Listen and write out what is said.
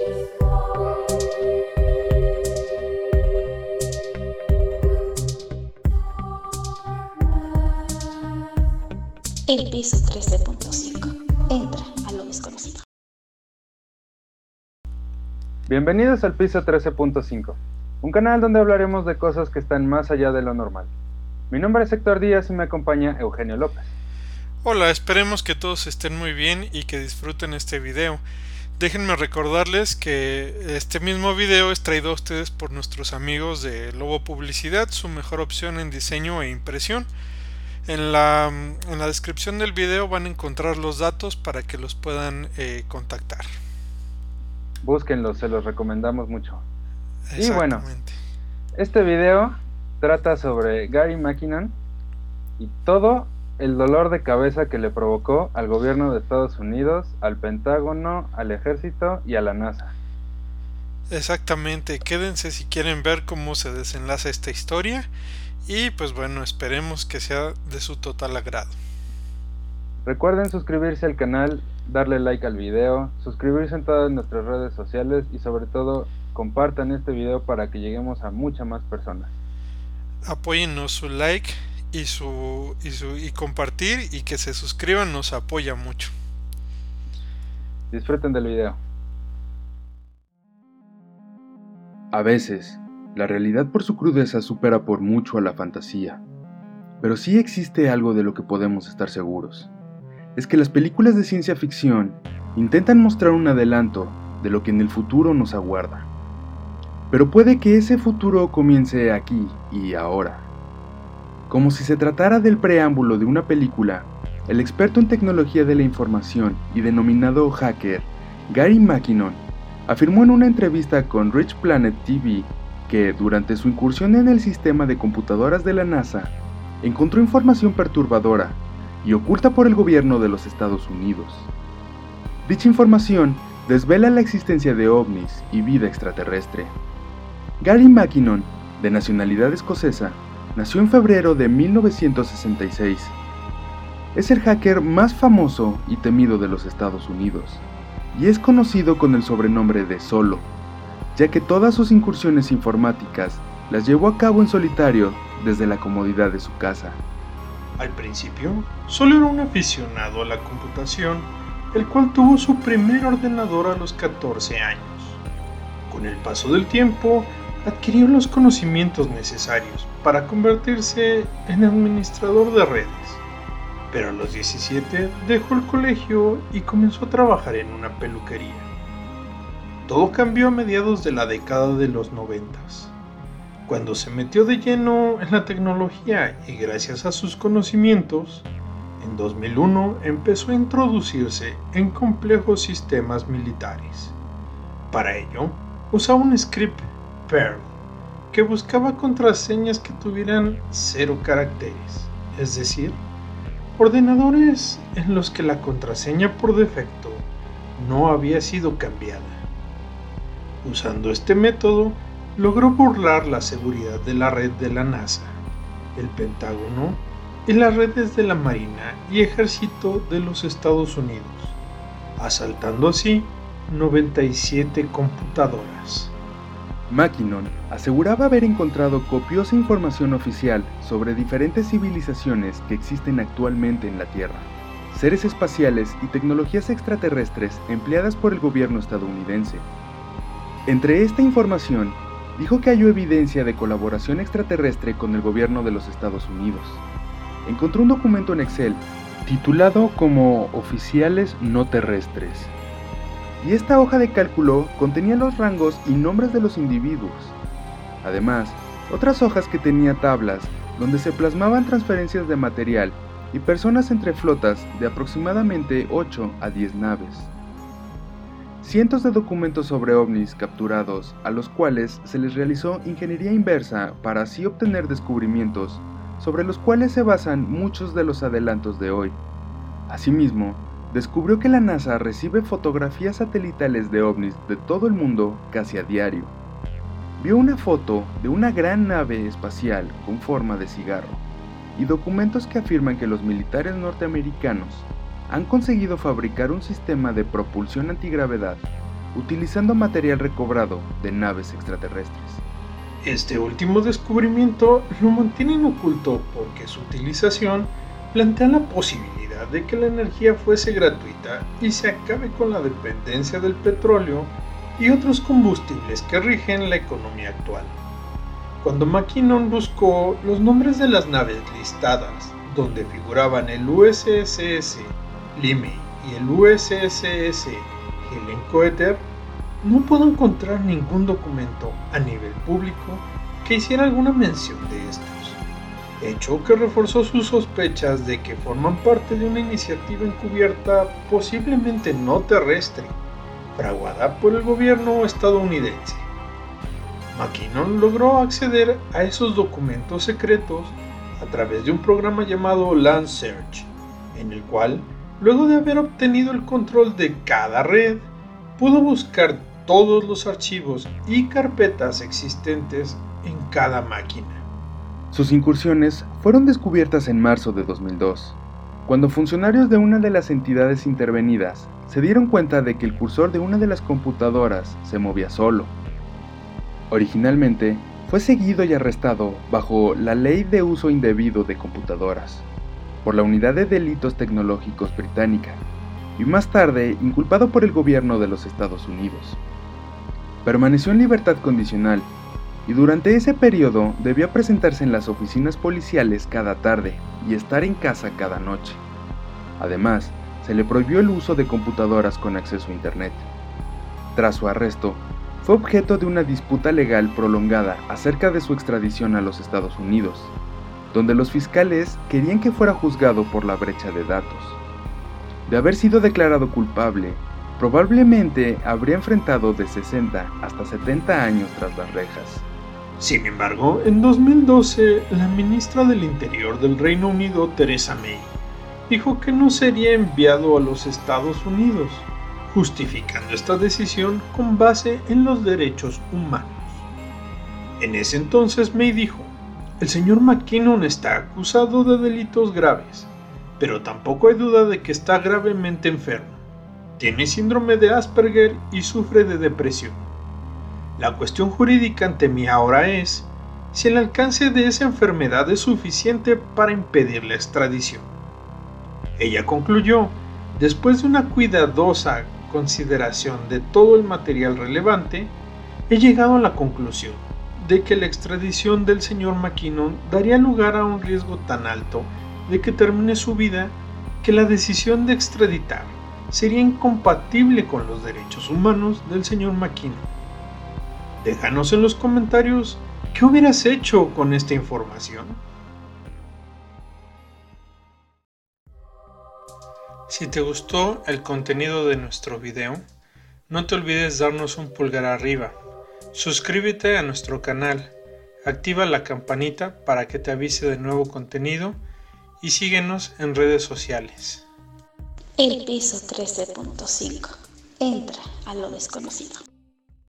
El piso 13.5. Entra a lo desconocido. Bienvenidos al piso 13.5, un canal donde hablaremos de cosas que están más allá de lo normal. Mi nombre es Héctor Díaz y me acompaña Eugenio López. Hola, esperemos que todos estén muy bien y que disfruten este video. Déjenme recordarles que este mismo video es traído a ustedes por nuestros amigos de Lobo Publicidad, su mejor opción en diseño e impresión. En la, en la descripción del video van a encontrar los datos para que los puedan eh, contactar. Búsquenlos, se los recomendamos mucho. Y bueno, este video trata sobre Gary McKinnon y todo el dolor de cabeza que le provocó al gobierno de Estados Unidos, al Pentágono, al ejército y a la NASA. Exactamente, quédense si quieren ver cómo se desenlaza esta historia y pues bueno, esperemos que sea de su total agrado. Recuerden suscribirse al canal, darle like al video, suscribirse en todas nuestras redes sociales y sobre todo compartan este video para que lleguemos a muchas más personas. Apóyennos su like y su, y su y compartir y que se suscriban nos apoya mucho. Disfruten del video. A veces, la realidad por su crudeza supera por mucho a la fantasía. Pero sí existe algo de lo que podemos estar seguros. Es que las películas de ciencia ficción intentan mostrar un adelanto de lo que en el futuro nos aguarda. Pero puede que ese futuro comience aquí y ahora. Como si se tratara del preámbulo de una película, el experto en tecnología de la información y denominado hacker, Gary McKinnon, afirmó en una entrevista con Rich Planet TV que, durante su incursión en el sistema de computadoras de la NASA, encontró información perturbadora y oculta por el gobierno de los Estados Unidos. Dicha información desvela la existencia de ovnis y vida extraterrestre. Gary McKinnon, de nacionalidad escocesa, nació en febrero de 1966. Es el hacker más famoso y temido de los Estados Unidos, y es conocido con el sobrenombre de Solo, ya que todas sus incursiones informáticas las llevó a cabo en solitario desde la comodidad de su casa. Al principio, solo era un aficionado a la computación, el cual tuvo su primer ordenador a los 14 años. Con el paso del tiempo, adquirió los conocimientos necesarios para convertirse en administrador de redes. Pero a los 17 dejó el colegio y comenzó a trabajar en una peluquería. Todo cambió a mediados de la década de los 90, cuando se metió de lleno en la tecnología y gracias a sus conocimientos, en 2001 empezó a introducirse en complejos sistemas militares. Para ello, usaba un script Perl que buscaba contraseñas que tuvieran cero caracteres, es decir, ordenadores en los que la contraseña por defecto no había sido cambiada. Usando este método, logró burlar la seguridad de la red de la NASA, el Pentágono y las redes de la Marina y Ejército de los Estados Unidos, asaltando así 97 computadoras. Mackinnon aseguraba haber encontrado copiosa información oficial sobre diferentes civilizaciones que existen actualmente en la Tierra, seres espaciales y tecnologías extraterrestres empleadas por el gobierno estadounidense. Entre esta información, dijo que halló evidencia de colaboración extraterrestre con el gobierno de los Estados Unidos. Encontró un documento en Excel titulado como Oficiales no terrestres, y esta hoja de cálculo contenía los rangos y nombres de los individuos. Además, otras hojas que tenía tablas donde se plasmaban transferencias de material y personas entre flotas de aproximadamente 8 a 10 naves. Cientos de documentos sobre ovnis capturados a los cuales se les realizó ingeniería inversa para así obtener descubrimientos sobre los cuales se basan muchos de los adelantos de hoy. Asimismo, descubrió que la NASA recibe fotografías satelitales de ovnis de todo el mundo casi a diario. Vio una foto de una gran nave espacial con forma de cigarro y documentos que afirman que los militares norteamericanos han conseguido fabricar un sistema de propulsión antigravedad utilizando material recobrado de naves extraterrestres. Este último descubrimiento lo mantienen oculto porque su utilización plantea la posibilidad de que la energía fuese gratuita y se acabe con la dependencia del petróleo y otros combustibles que rigen la economía actual. Cuando McKinnon buscó los nombres de las naves listadas, donde figuraban el USS Limey y el USS Helen Coeter, no pudo encontrar ningún documento a nivel público que hiciera alguna mención de estos, hecho que reforzó sus sospechas de que forman parte de una iniciativa encubierta posiblemente no terrestre, fraguada por el gobierno estadounidense. McKinnon logró acceder a esos documentos secretos a través de un programa llamado Land Search, en el cual, luego de haber obtenido el control de cada red, pudo buscar todos los archivos y carpetas existentes en cada máquina. Sus incursiones fueron descubiertas en marzo de 2002, cuando funcionarios de una de las entidades intervenidas se dieron cuenta de que el cursor de una de las computadoras se movía solo. Originalmente, fue seguido y arrestado bajo la Ley de Uso Indebido de Computadoras por la Unidad de Delitos Tecnológicos Británica y más tarde inculpado por el gobierno de los Estados Unidos. Permaneció en libertad condicional y durante ese periodo debía presentarse en las oficinas policiales cada tarde y estar en casa cada noche. Además, se le prohibió el uso de computadoras con acceso a Internet. Tras su arresto, fue objeto de una disputa legal prolongada acerca de su extradición a los Estados Unidos, donde los fiscales querían que fuera juzgado por la brecha de datos. De haber sido declarado culpable, probablemente habría enfrentado de 60 hasta 70 años tras las rejas. Sin embargo, en 2012, la ministra del Interior del Reino Unido, Theresa May, dijo que no sería enviado a los Estados Unidos, justificando esta decisión con base en los derechos humanos. En ese entonces May dijo, el señor McKinnon está acusado de delitos graves, pero tampoco hay duda de que está gravemente enfermo. Tiene síndrome de Asperger y sufre de depresión. La cuestión jurídica ante mí ahora es si el alcance de esa enfermedad es suficiente para impedir la extradición. Ella concluyó, después de una cuidadosa consideración de todo el material relevante, he llegado a la conclusión de que la extradición del señor McKinnon daría lugar a un riesgo tan alto de que termine su vida que la decisión de extraditar sería incompatible con los derechos humanos del señor McKinnon. Déjanos en los comentarios qué hubieras hecho con esta información. Si te gustó el contenido de nuestro video, no te olvides darnos un pulgar arriba, suscríbete a nuestro canal, activa la campanita para que te avise de nuevo contenido y síguenos en redes sociales. El piso 13.5. Entra a lo desconocido.